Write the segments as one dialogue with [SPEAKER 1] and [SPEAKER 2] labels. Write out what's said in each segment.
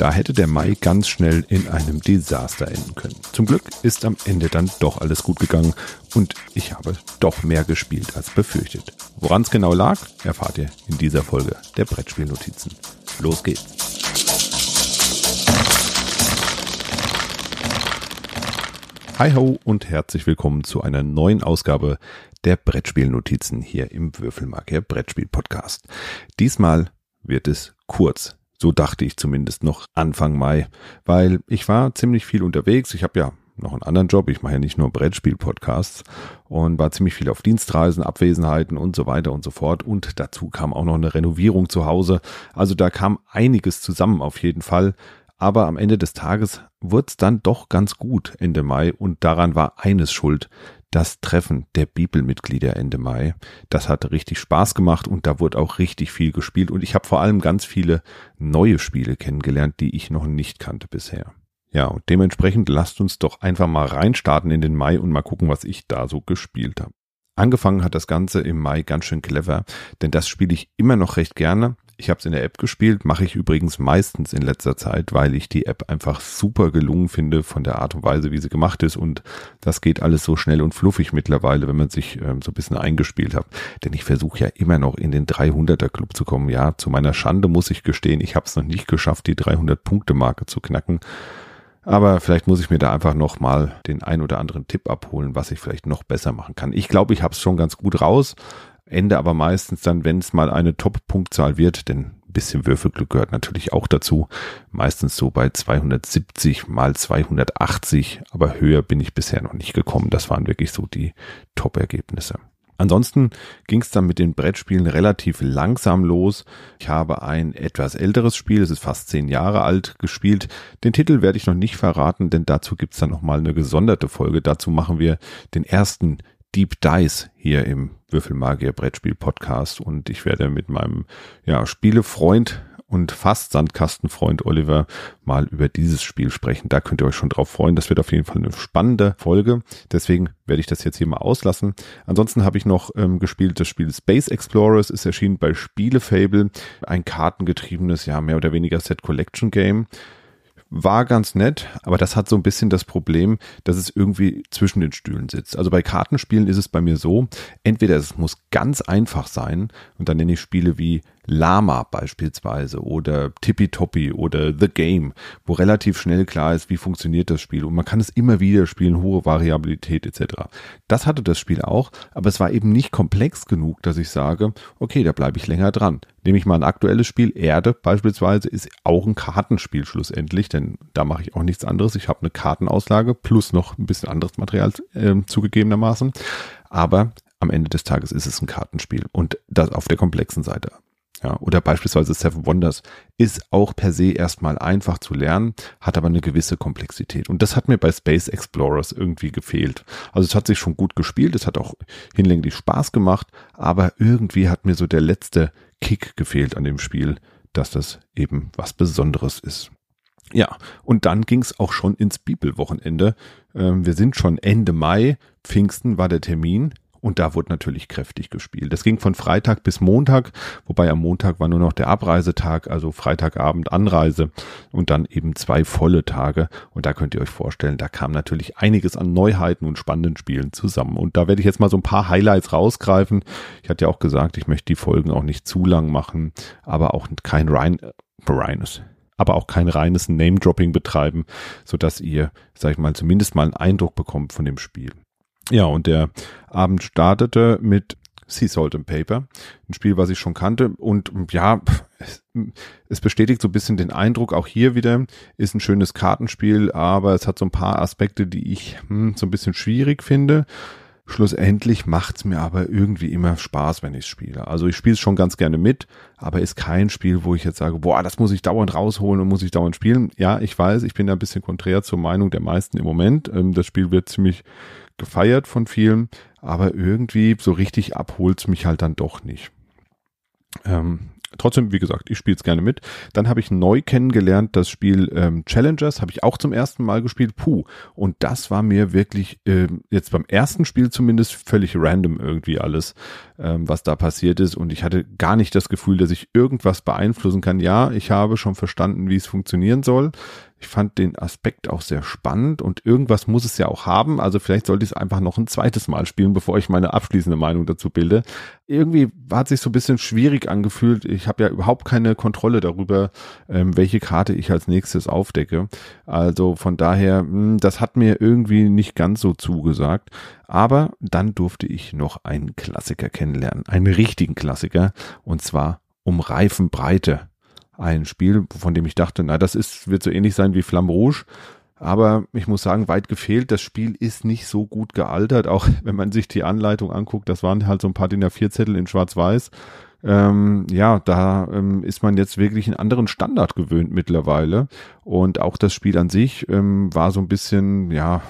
[SPEAKER 1] Da hätte der Mai ganz schnell in einem Desaster enden können. Zum Glück ist am Ende dann doch alles gut gegangen und ich habe doch mehr gespielt als befürchtet. Woran es genau lag, erfahrt ihr in dieser Folge der Brettspielnotizen. Los geht's! Hi ho und herzlich willkommen zu einer neuen Ausgabe der Brettspielnotizen hier im Würfelmarker Brettspiel Podcast. Diesmal wird es kurz. So dachte ich zumindest noch Anfang Mai, weil ich war ziemlich viel unterwegs. Ich habe ja noch einen anderen Job. Ich mache ja nicht nur Brettspiel-Podcasts und war ziemlich viel auf Dienstreisen, Abwesenheiten und so weiter und so fort. Und dazu kam auch noch eine Renovierung zu Hause. Also da kam einiges zusammen auf jeden Fall. Aber am Ende des Tages wurde es dann doch ganz gut Ende Mai und daran war eines schuld, das Treffen der Bibelmitglieder Ende Mai. Das hat richtig Spaß gemacht und da wurde auch richtig viel gespielt und ich habe vor allem ganz viele neue Spiele kennengelernt, die ich noch nicht kannte bisher. Ja, und dementsprechend lasst uns doch einfach mal reinstarten in den Mai und mal gucken, was ich da so gespielt habe. Angefangen hat das Ganze im Mai ganz schön clever, denn das spiele ich immer noch recht gerne. Ich habe es in der App gespielt, mache ich übrigens meistens in letzter Zeit, weil ich die App einfach super gelungen finde von der Art und Weise, wie sie gemacht ist. Und das geht alles so schnell und fluffig mittlerweile, wenn man sich ähm, so ein bisschen eingespielt hat. Denn ich versuche ja immer noch in den 300er Club zu kommen. Ja, zu meiner Schande muss ich gestehen, ich habe es noch nicht geschafft, die 300 Punkte Marke zu knacken. Aber vielleicht muss ich mir da einfach noch mal den ein oder anderen Tipp abholen, was ich vielleicht noch besser machen kann. Ich glaube, ich habe es schon ganz gut raus, Ende aber meistens dann, wenn es mal eine Top-Punktzahl wird, denn ein bisschen Würfelglück gehört natürlich auch dazu, meistens so bei 270 mal 280, aber höher bin ich bisher noch nicht gekommen. Das waren wirklich so die Top-Ergebnisse. Ansonsten ging es dann mit den Brettspielen relativ langsam los. Ich habe ein etwas älteres Spiel, es ist fast zehn Jahre alt, gespielt. Den Titel werde ich noch nicht verraten, denn dazu gibt es dann nochmal eine gesonderte Folge. Dazu machen wir den ersten Deep Dice hier im Würfelmagier Brettspiel Podcast und ich werde mit meinem ja, Spielefreund und fast Sandkastenfreund Oliver mal über dieses Spiel sprechen. Da könnt ihr euch schon drauf freuen. Das wird auf jeden Fall eine spannende Folge. Deswegen werde ich das jetzt hier mal auslassen. Ansonsten habe ich noch ähm, gespielt das Spiel Space Explorers. Ist erschienen bei Spielefable. Ein kartengetriebenes, ja, mehr oder weniger Set Collection Game war ganz nett, aber das hat so ein bisschen das Problem, dass es irgendwie zwischen den Stühlen sitzt. Also bei Kartenspielen ist es bei mir so, entweder es muss ganz einfach sein und dann nenne ich Spiele wie Lama beispielsweise oder Tippy-Toppy oder The Game, wo relativ schnell klar ist, wie funktioniert das Spiel und man kann es immer wieder spielen, hohe Variabilität etc. Das hatte das Spiel auch, aber es war eben nicht komplex genug, dass ich sage, okay, da bleibe ich länger dran. Nehme ich mal ein aktuelles Spiel, Erde beispielsweise, ist auch ein Kartenspiel schlussendlich, denn da mache ich auch nichts anderes. Ich habe eine Kartenauslage plus noch ein bisschen anderes Material äh, zugegebenermaßen. Aber am Ende des Tages ist es ein Kartenspiel und das auf der komplexen Seite. Ja, oder beispielsweise Seven Wonders ist auch per se erstmal einfach zu lernen, hat aber eine gewisse Komplexität. Und das hat mir bei Space Explorers irgendwie gefehlt. Also es hat sich schon gut gespielt, es hat auch hinlänglich Spaß gemacht, aber irgendwie hat mir so der letzte Kick gefehlt an dem Spiel, dass das eben was Besonderes ist. Ja, und dann ging es auch schon ins Bibelwochenende. Ähm, wir sind schon Ende Mai, Pfingsten war der Termin. Und da wurde natürlich kräftig gespielt. Das ging von Freitag bis Montag, wobei am Montag war nur noch der Abreisetag, also Freitagabend Anreise und dann eben zwei volle Tage. Und da könnt ihr euch vorstellen, da kam natürlich einiges an Neuheiten und spannenden Spielen zusammen. Und da werde ich jetzt mal so ein paar Highlights rausgreifen. Ich hatte ja auch gesagt, ich möchte die Folgen auch nicht zu lang machen, aber auch kein Ryan, äh, Rhinus, aber auch kein reines Name-Dropping betreiben, so dass ihr, sag ich mal, zumindest mal einen Eindruck bekommt von dem Spiel. Ja, und der Abend startete mit Sea Salt and Paper, ein Spiel, was ich schon kannte. Und ja, es bestätigt so ein bisschen den Eindruck, auch hier wieder ist ein schönes Kartenspiel, aber es hat so ein paar Aspekte, die ich hm, so ein bisschen schwierig finde. Schlussendlich macht's mir aber irgendwie immer Spaß, wenn ich spiele. Also ich spiele es schon ganz gerne mit, aber ist kein Spiel, wo ich jetzt sage, boah, das muss ich dauernd rausholen und muss ich dauernd spielen. Ja, ich weiß, ich bin da ein bisschen konträr zur Meinung der meisten im Moment. Ähm, das Spiel wird ziemlich gefeiert von vielen, aber irgendwie so richtig abholt's mich halt dann doch nicht. Ähm, trotzdem, wie gesagt, ich spiele es gerne mit. Dann habe ich neu kennengelernt das Spiel ähm, Challengers, habe ich auch zum ersten Mal gespielt. Puh, und das war mir wirklich ähm, jetzt beim ersten Spiel zumindest völlig random irgendwie alles, ähm, was da passiert ist. Und ich hatte gar nicht das Gefühl, dass ich irgendwas beeinflussen kann. Ja, ich habe schon verstanden, wie es funktionieren soll. Ich fand den Aspekt auch sehr spannend und irgendwas muss es ja auch haben. Also vielleicht sollte ich es einfach noch ein zweites Mal spielen, bevor ich meine abschließende Meinung dazu bilde. Irgendwie hat sich so ein bisschen schwierig angefühlt. Ich habe ja überhaupt keine Kontrolle darüber, ähm, welche Karte ich als nächstes aufdecke. Also von daher, mh, hm, das hat mir irgendwie nicht ganz so zugesagt. Aber dann durfte ich noch einen Klassiker kennenlernen, einen richtigen Klassiker, und zwar um Reifenbreite ein Spiel, von dem ich dachte, na, das ist, wird so ähnlich sein wie Flamme Rouge. Aber ich muss sagen, weit gefehlt. Das Spiel ist nicht so gut gealtert. Auch wenn man sich die Anleitung anguckt, das waren halt so ein paar DIN A4 Zettel in Schwarz-Weiß. Ähm, ja, da ähm, ist man jetzt wirklich einen anderen Standard gewöhnt mittlerweile. Und auch das Spiel an sich ähm, war so ein bisschen, ja,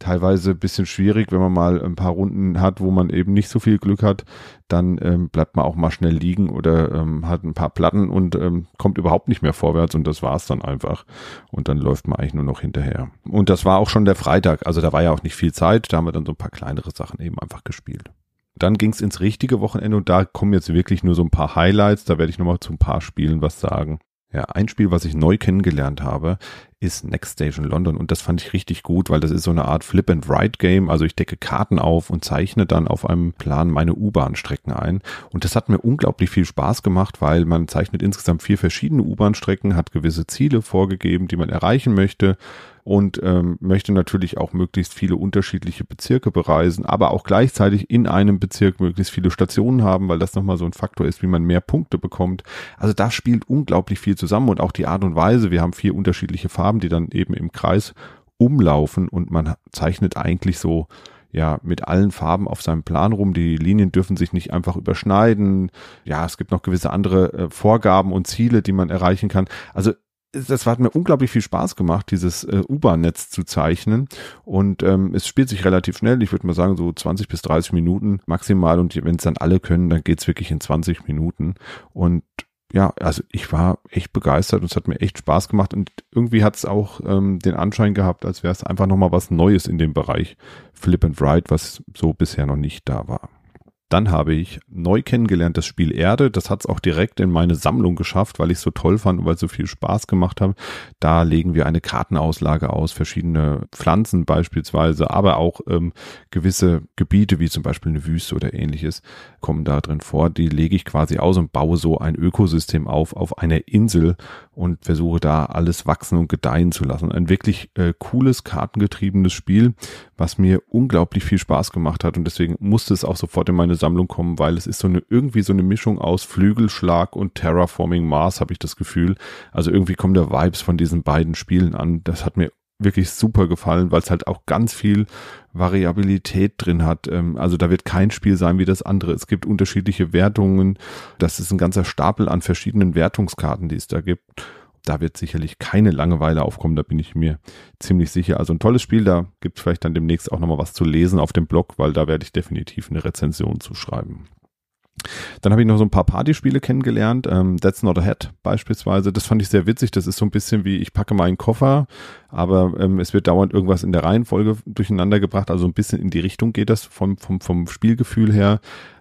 [SPEAKER 1] teilweise bisschen schwierig, wenn man mal ein paar Runden hat, wo man eben nicht so viel Glück hat, dann ähm, bleibt man auch mal schnell liegen oder ähm, hat ein paar Platten und ähm, kommt überhaupt nicht mehr vorwärts und das war's dann einfach. Und dann läuft man eigentlich nur noch hinterher. Und das war auch schon der Freitag, also da war ja auch nicht viel Zeit, da haben wir dann so ein paar kleinere Sachen eben einfach gespielt. Dann ging's ins richtige Wochenende und da kommen jetzt wirklich nur so ein paar Highlights, da werde ich nochmal zu ein paar Spielen was sagen. Ja, ein Spiel, was ich neu kennengelernt habe, ist Next Station London und das fand ich richtig gut, weil das ist so eine Art Flip and Write Game, also ich decke Karten auf und zeichne dann auf einem Plan meine U-Bahn-Strecken ein und das hat mir unglaublich viel Spaß gemacht, weil man zeichnet insgesamt vier verschiedene U-Bahn-Strecken, hat gewisse Ziele vorgegeben, die man erreichen möchte und ähm, möchte natürlich auch möglichst viele unterschiedliche Bezirke bereisen, aber auch gleichzeitig in einem Bezirk möglichst viele Stationen haben, weil das nochmal so ein Faktor ist, wie man mehr Punkte bekommt. Also da spielt unglaublich viel zusammen und auch die Art und Weise. Wir haben vier unterschiedliche Farben, die dann eben im Kreis umlaufen und man zeichnet eigentlich so ja mit allen Farben auf seinem Plan rum. Die Linien dürfen sich nicht einfach überschneiden. Ja, es gibt noch gewisse andere äh, Vorgaben und Ziele, die man erreichen kann. Also das hat mir unglaublich viel Spaß gemacht, dieses äh, U-Bahn-Netz zu zeichnen. Und ähm, es spielt sich relativ schnell. Ich würde mal sagen, so 20 bis 30 Minuten maximal. Und wenn es dann alle können, dann geht's wirklich in 20 Minuten. Und ja, also ich war echt begeistert und es hat mir echt Spaß gemacht. Und irgendwie hat es auch ähm, den Anschein gehabt, als wäre es einfach nochmal was Neues in dem Bereich Flip and Write, was so bisher noch nicht da war. Dann habe ich neu kennengelernt das Spiel Erde. Das hat es auch direkt in meine Sammlung geschafft, weil ich es so toll fand und weil es so viel Spaß gemacht hat. Da legen wir eine Kartenauslage aus, verschiedene Pflanzen beispielsweise, aber auch ähm, gewisse Gebiete, wie zum Beispiel eine Wüste oder ähnliches, kommen da drin vor. Die lege ich quasi aus und baue so ein Ökosystem auf, auf einer Insel und versuche da alles wachsen und gedeihen zu lassen. Ein wirklich äh, cooles, kartengetriebenes Spiel, was mir unglaublich viel Spaß gemacht hat und deswegen musste es auch sofort in meine Sammlung kommen, weil es ist so eine irgendwie so eine Mischung aus Flügelschlag und Terraforming Mars, habe ich das Gefühl. Also irgendwie kommen da Vibes von diesen beiden Spielen an. Das hat mir wirklich super gefallen, weil es halt auch ganz viel Variabilität drin hat. Ähm, also da wird kein Spiel sein wie das andere. Es gibt unterschiedliche Wertungen. Das ist ein ganzer Stapel an verschiedenen Wertungskarten, die es da gibt da wird sicherlich keine Langeweile aufkommen, da bin ich mir ziemlich sicher. Also ein tolles Spiel, da gibt es vielleicht dann demnächst auch nochmal was zu lesen auf dem Blog, weil da werde ich definitiv eine Rezension zu schreiben. Dann habe ich noch so ein paar Partyspiele kennengelernt. Ähm, That's Not a Hat beispielsweise. Das fand ich sehr witzig. Das ist so ein bisschen wie ich packe meinen Koffer, aber ähm, es wird dauernd irgendwas in der Reihenfolge durcheinander gebracht. Also ein bisschen in die Richtung geht das vom, vom, vom Spielgefühl her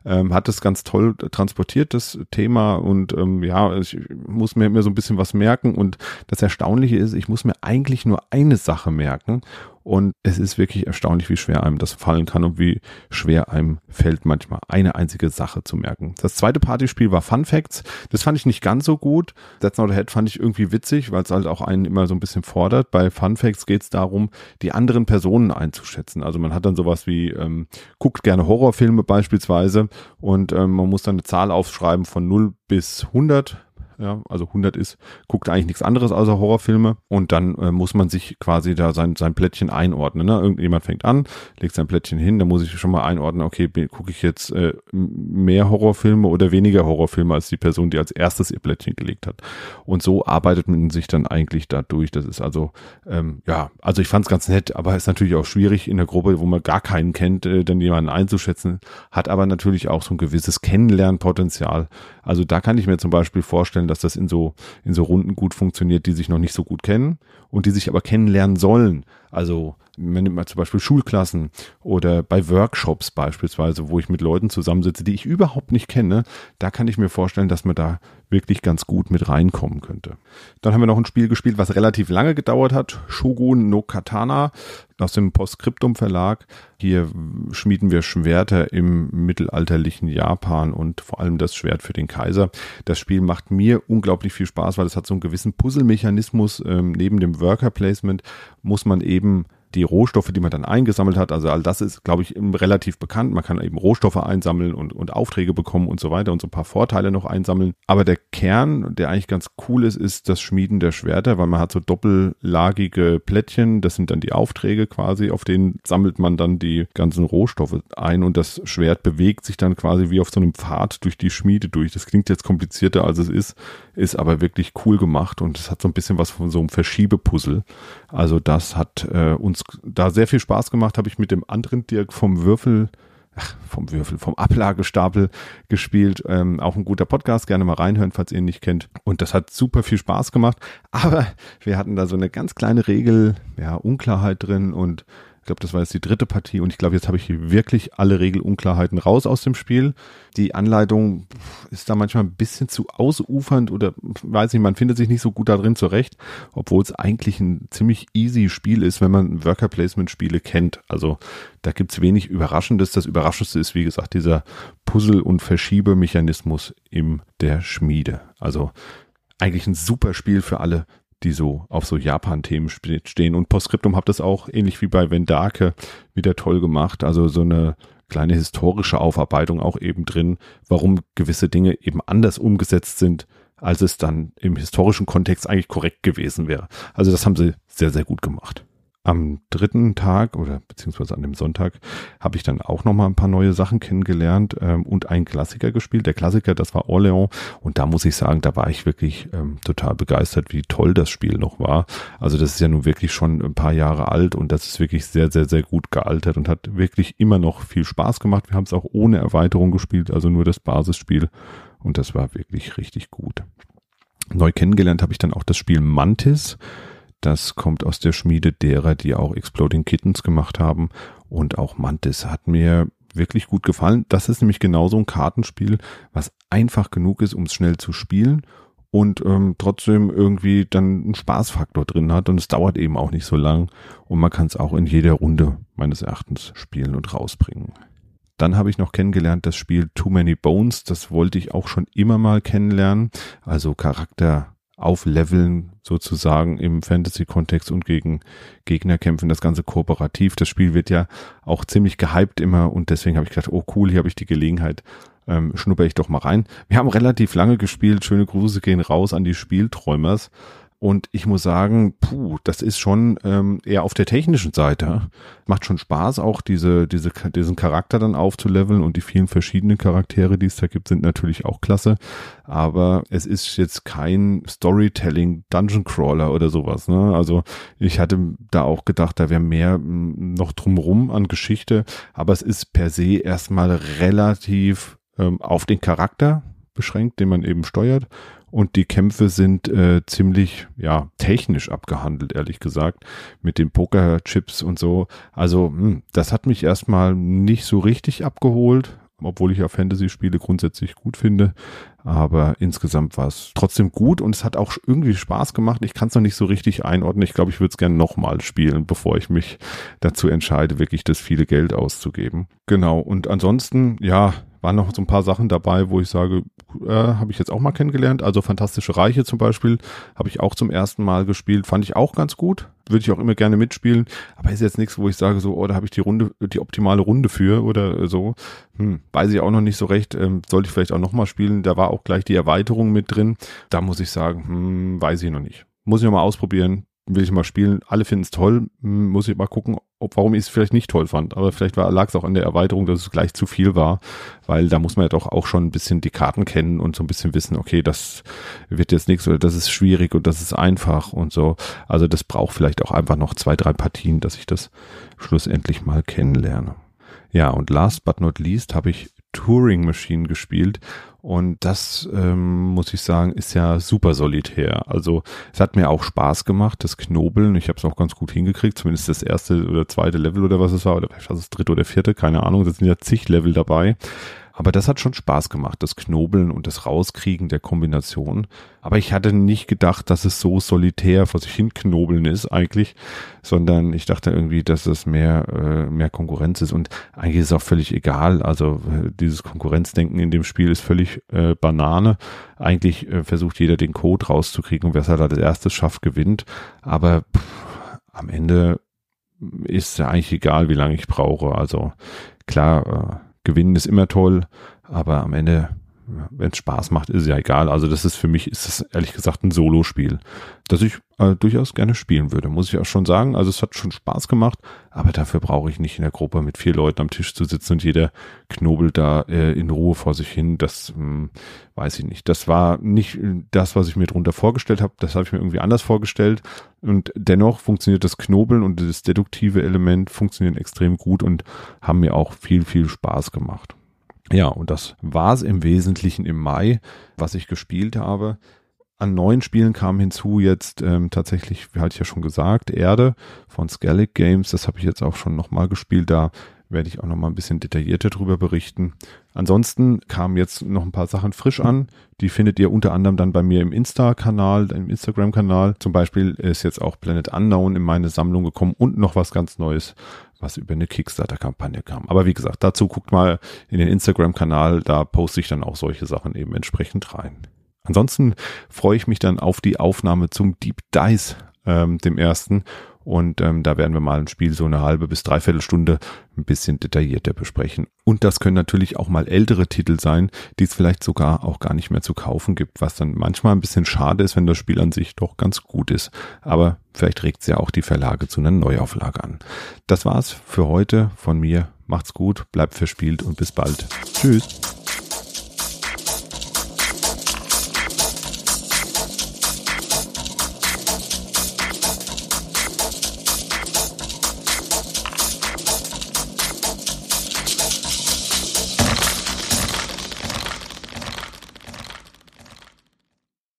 [SPEAKER 1] ähm, hat es ganz toll transportiert, das Thema. Und ähm, ja, ich muss mir immer so ein bisschen was merken. Und das Erstaunliche ist, ich muss mir eigentlich nur eine Sache merken. Und es ist wirklich erstaunlich, wie schwer einem das fallen kann und wie schwer einem fällt manchmal eine einzige Sache zu merken. Das zweite Partyspiel war Fun Facts. Das fand ich nicht ganz so gut. That's Not a Head fand ich irgendwie witzig, weil es halt auch einen immer so ein bisschen fordert. Bei Fun Facts geht es darum, die anderen Personen einzuschätzen. Also man hat dann sowas wie, ähm, guckt gerne Horrorfilme beispielsweise und ähm, man muss dann eine Zahl aufschreiben von 0 bis 100 ja, also 100 ist, guckt eigentlich nichts anderes außer Horrorfilme und dann äh, muss man sich quasi da sein, sein Plättchen einordnen. Ne? Irgendjemand fängt an, legt sein Plättchen hin, da muss ich schon mal einordnen, okay, gucke ich jetzt äh, mehr Horrorfilme oder weniger Horrorfilme als die Person, die als erstes ihr Plättchen gelegt hat. Und so arbeitet man sich dann eigentlich da durch. Das ist also, ähm, ja, also ich fand es ganz nett, aber ist natürlich auch schwierig in der Gruppe, wo man gar keinen kennt, äh, dann jemanden einzuschätzen, hat aber natürlich auch so ein gewisses Kennenlernpotenzial. Also da kann ich mir zum Beispiel vorstellen, dass das in so, in so Runden gut funktioniert, die sich noch nicht so gut kennen und die sich aber kennenlernen sollen. Also man nimmt mal zum Beispiel Schulklassen oder bei Workshops beispielsweise, wo ich mit Leuten zusammensitze, die ich überhaupt nicht kenne, da kann ich mir vorstellen, dass man da wirklich ganz gut mit reinkommen könnte. Dann haben wir noch ein Spiel gespielt, was relativ lange gedauert hat. Shogun no Katana aus dem Postscriptum Verlag. Hier schmieden wir Schwerter im mittelalterlichen Japan und vor allem das Schwert für den Kaiser. Das Spiel macht mir unglaublich viel Spaß, weil es hat so einen gewissen Puzzlemechanismus. Ähm, neben dem Worker Placement muss man eben eben die Rohstoffe, die man dann eingesammelt hat, also all das ist, glaube ich, relativ bekannt. Man kann eben Rohstoffe einsammeln und, und Aufträge bekommen und so weiter und so ein paar Vorteile noch einsammeln. Aber der Kern, der eigentlich ganz cool ist, ist das Schmieden der Schwerter, weil man hat so doppellagige Plättchen, das sind dann die Aufträge quasi, auf denen sammelt man dann die ganzen Rohstoffe ein und das Schwert bewegt sich dann quasi wie auf so einem Pfad durch die Schmiede durch. Das klingt jetzt komplizierter als es ist, ist aber wirklich cool gemacht und es hat so ein bisschen was von so einem Verschiebepuzzle. Also das hat äh, uns da sehr viel Spaß gemacht, habe ich mit dem anderen Dirk vom Würfel ach, vom Würfel, vom Ablagestapel gespielt. Ähm, auch ein guter Podcast, gerne mal reinhören, falls ihr ihn nicht kennt. Und das hat super viel Spaß gemacht. Aber wir hatten da so eine ganz kleine Regel, ja, Unklarheit drin und glaube, das war jetzt die dritte Partie und ich glaube, jetzt habe ich wirklich alle Regelunklarheiten raus aus dem Spiel. Die Anleitung ist da manchmal ein bisschen zu ausufernd oder weiß nicht, man findet sich nicht so gut da drin zurecht, obwohl es eigentlich ein ziemlich easy Spiel ist, wenn man Worker Placement Spiele kennt. Also da gibt es wenig Überraschendes. Das Überraschendste ist, wie gesagt, dieser Puzzle- und Verschiebemechanismus in der Schmiede. Also eigentlich ein super Spiel für alle, die so auf so Japan-Themen stehen. Und Postscriptum habt das auch ähnlich wie bei Vendake wieder toll gemacht. Also so eine kleine historische Aufarbeitung auch eben drin, warum gewisse Dinge eben anders umgesetzt sind, als es dann im historischen Kontext eigentlich korrekt gewesen wäre. Also das haben sie sehr, sehr gut gemacht am dritten Tag oder beziehungsweise an dem Sonntag habe ich dann auch noch mal ein paar neue Sachen kennengelernt ähm, und einen Klassiker gespielt. Der Klassiker, das war Orléans und da muss ich sagen, da war ich wirklich ähm, total begeistert, wie toll das Spiel noch war. Also das ist ja nun wirklich schon ein paar Jahre alt und das ist wirklich sehr, sehr, sehr gut gealtert und hat wirklich immer noch viel Spaß gemacht. Wir haben es auch ohne Erweiterung gespielt, also nur das Basisspiel und das war wirklich richtig gut. Neu kennengelernt habe ich dann auch das Spiel Mantis. Das kommt aus der Schmiede derer, die auch Exploding Kittens gemacht haben. Und auch Mantis hat mir wirklich gut gefallen. Das ist nämlich genauso ein Kartenspiel, was einfach genug ist, um es schnell zu spielen und ähm, trotzdem irgendwie dann einen Spaßfaktor drin hat und es dauert eben auch nicht so lang und man kann es auch in jeder Runde meines Erachtens spielen und rausbringen. Dann habe ich noch kennengelernt das Spiel Too Many Bones. Das wollte ich auch schon immer mal kennenlernen. Also Charakter aufleveln sozusagen im Fantasy-Kontext und gegen Gegner kämpfen, das Ganze kooperativ. Das Spiel wird ja auch ziemlich gehypt immer und deswegen habe ich gedacht, oh cool, hier habe ich die Gelegenheit, ähm, schnupper ich doch mal rein. Wir haben relativ lange gespielt, schöne Grüße gehen raus an die Spielträumers. Und ich muss sagen, puh, das ist schon ähm, eher auf der technischen Seite. Macht schon Spaß, auch diese, diese, diesen Charakter dann aufzuleveln und die vielen verschiedenen Charaktere, die es da gibt, sind natürlich auch klasse. Aber es ist jetzt kein Storytelling Dungeon Crawler oder sowas. Ne? Also ich hatte da auch gedacht, da wäre mehr noch drumrum an Geschichte. Aber es ist per se erstmal relativ ähm, auf den Charakter beschränkt, den man eben steuert und die Kämpfe sind äh, ziemlich ja technisch abgehandelt, ehrlich gesagt, mit den Pokerchips und so. Also mh, hm, das hat mich erstmal nicht so richtig abgeholt, obwohl ich ja Fantasy-Spiele grundsätzlich gut finde. Aber insgesamt war es trotzdem gut und es hat auch irgendwie Spaß gemacht. Ich kann es noch nicht so richtig einordnen. Ich glaube, ich würde es gerne nochmal spielen, bevor ich mich dazu entscheide, wirklich das viele Geld auszugeben. Genau. Und ansonsten, ja, waren noch so ein paar Sachen dabei, wo ich sage, äh, habe ich jetzt auch mal kennengelernt. Also Fantastische Reiche zum Beispiel habe ich auch zum ersten Mal gespielt, fand ich auch ganz gut. Würde ich auch immer gerne mitspielen, aber ist jetzt nichts, wo ich sage so, oh, da habe ich die Runde, die optimale Runde für oder so. Hm, weiß ich auch noch nicht so recht. Ähm, sollte ich vielleicht auch noch mal spielen. Da war auch gleich die Erweiterung mit drin. Da muss ich sagen, hm, weiß ich noch nicht. Muss ich noch mal ausprobieren will ich mal spielen. Alle finden es toll. Hm, muss ich mal gucken, ob, warum ich es vielleicht nicht toll fand. Aber vielleicht lag es auch an der Erweiterung, dass es gleich zu viel war, weil da muss man ja doch auch schon ein bisschen die Karten kennen und so ein bisschen wissen, okay, das wird jetzt nichts oder das ist schwierig und das ist einfach und so. Also das braucht vielleicht auch einfach noch zwei, drei Partien, dass ich das schlussendlich mal kennenlerne. Ja, und last but not least habe ich Turing Machine gespielt und das ähm, muss ich sagen, ist ja super solitär. Also es hat mir auch Spaß gemacht, das Knobeln. Ich habe es auch ganz gut hingekriegt, zumindest das erste oder zweite Level oder was es war, oder vielleicht das dritte oder vierte, keine Ahnung. Das sind ja zig Level dabei. Aber das hat schon Spaß gemacht, das Knobeln und das Rauskriegen der Kombination. Aber ich hatte nicht gedacht, dass es so solitär vor sich hin knobeln ist eigentlich, sondern ich dachte irgendwie, dass es mehr, äh, mehr Konkurrenz ist. Und eigentlich ist es auch völlig egal. Also äh, dieses Konkurrenzdenken in dem Spiel ist völlig äh, Banane. Eigentlich äh, versucht jeder den Code rauszukriegen und wer es halt als erstes schafft, gewinnt. Aber pff, am Ende ist ja eigentlich egal, wie lange ich brauche. Also klar, äh, Gewinnen ist immer toll, aber am Ende, wenn es Spaß macht, ist ja egal. Also das ist für mich, ist es ehrlich gesagt ein Solo-Spiel, das ich äh, durchaus gerne spielen würde, muss ich auch schon sagen. Also es hat schon Spaß gemacht, aber dafür brauche ich nicht in der Gruppe mit vier Leuten am Tisch zu sitzen und jeder knobelt da äh, in Ruhe vor sich hin. Das hm, weiß ich nicht. Das war nicht das, was ich mir drunter vorgestellt habe. Das habe ich mir irgendwie anders vorgestellt. Und dennoch funktioniert das Knobeln und das deduktive Element funktionieren extrem gut und haben mir auch viel, viel Spaß gemacht. Ja, und das war es im Wesentlichen im Mai, was ich gespielt habe. An neuen Spielen kam hinzu jetzt ähm, tatsächlich, wie hatte ich ja schon gesagt, Erde von Skellig Games. Das habe ich jetzt auch schon nochmal gespielt. Da werde ich auch nochmal ein bisschen detaillierter drüber berichten. Ansonsten kamen jetzt noch ein paar Sachen frisch an. Die findet ihr unter anderem dann bei mir im Insta-Kanal, im Instagram-Kanal. Zum Beispiel ist jetzt auch Planet Unknown in meine Sammlung gekommen und noch was ganz Neues, was über eine Kickstarter-Kampagne kam. Aber wie gesagt, dazu guckt mal in den Instagram-Kanal, da poste ich dann auch solche Sachen eben entsprechend rein. Ansonsten freue ich mich dann auf die Aufnahme zum Deep Dice, ähm, dem ersten. Und ähm, da werden wir mal ein Spiel so eine halbe bis dreiviertel Stunde ein bisschen detaillierter besprechen. Und das können natürlich auch mal ältere Titel sein, die es vielleicht sogar auch gar nicht mehr zu kaufen gibt, was dann manchmal ein bisschen schade ist, wenn das Spiel an sich doch ganz gut ist. Aber vielleicht regt es ja auch die Verlage zu einer Neuauflage an. Das war's für heute von mir. Macht's gut, bleibt verspielt und bis bald. Tschüss.